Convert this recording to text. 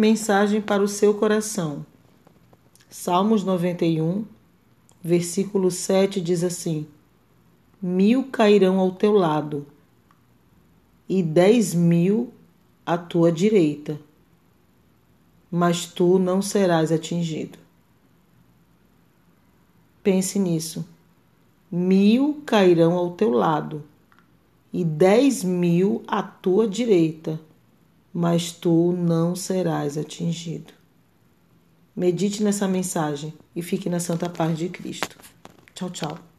Mensagem para o seu coração. Salmos 91, versículo 7 diz assim: Mil cairão ao teu lado e dez mil à tua direita, mas tu não serás atingido. Pense nisso. Mil cairão ao teu lado e dez mil à tua direita, mas tu não serás atingido. Medite nessa mensagem e fique na santa paz de Cristo. Tchau, tchau.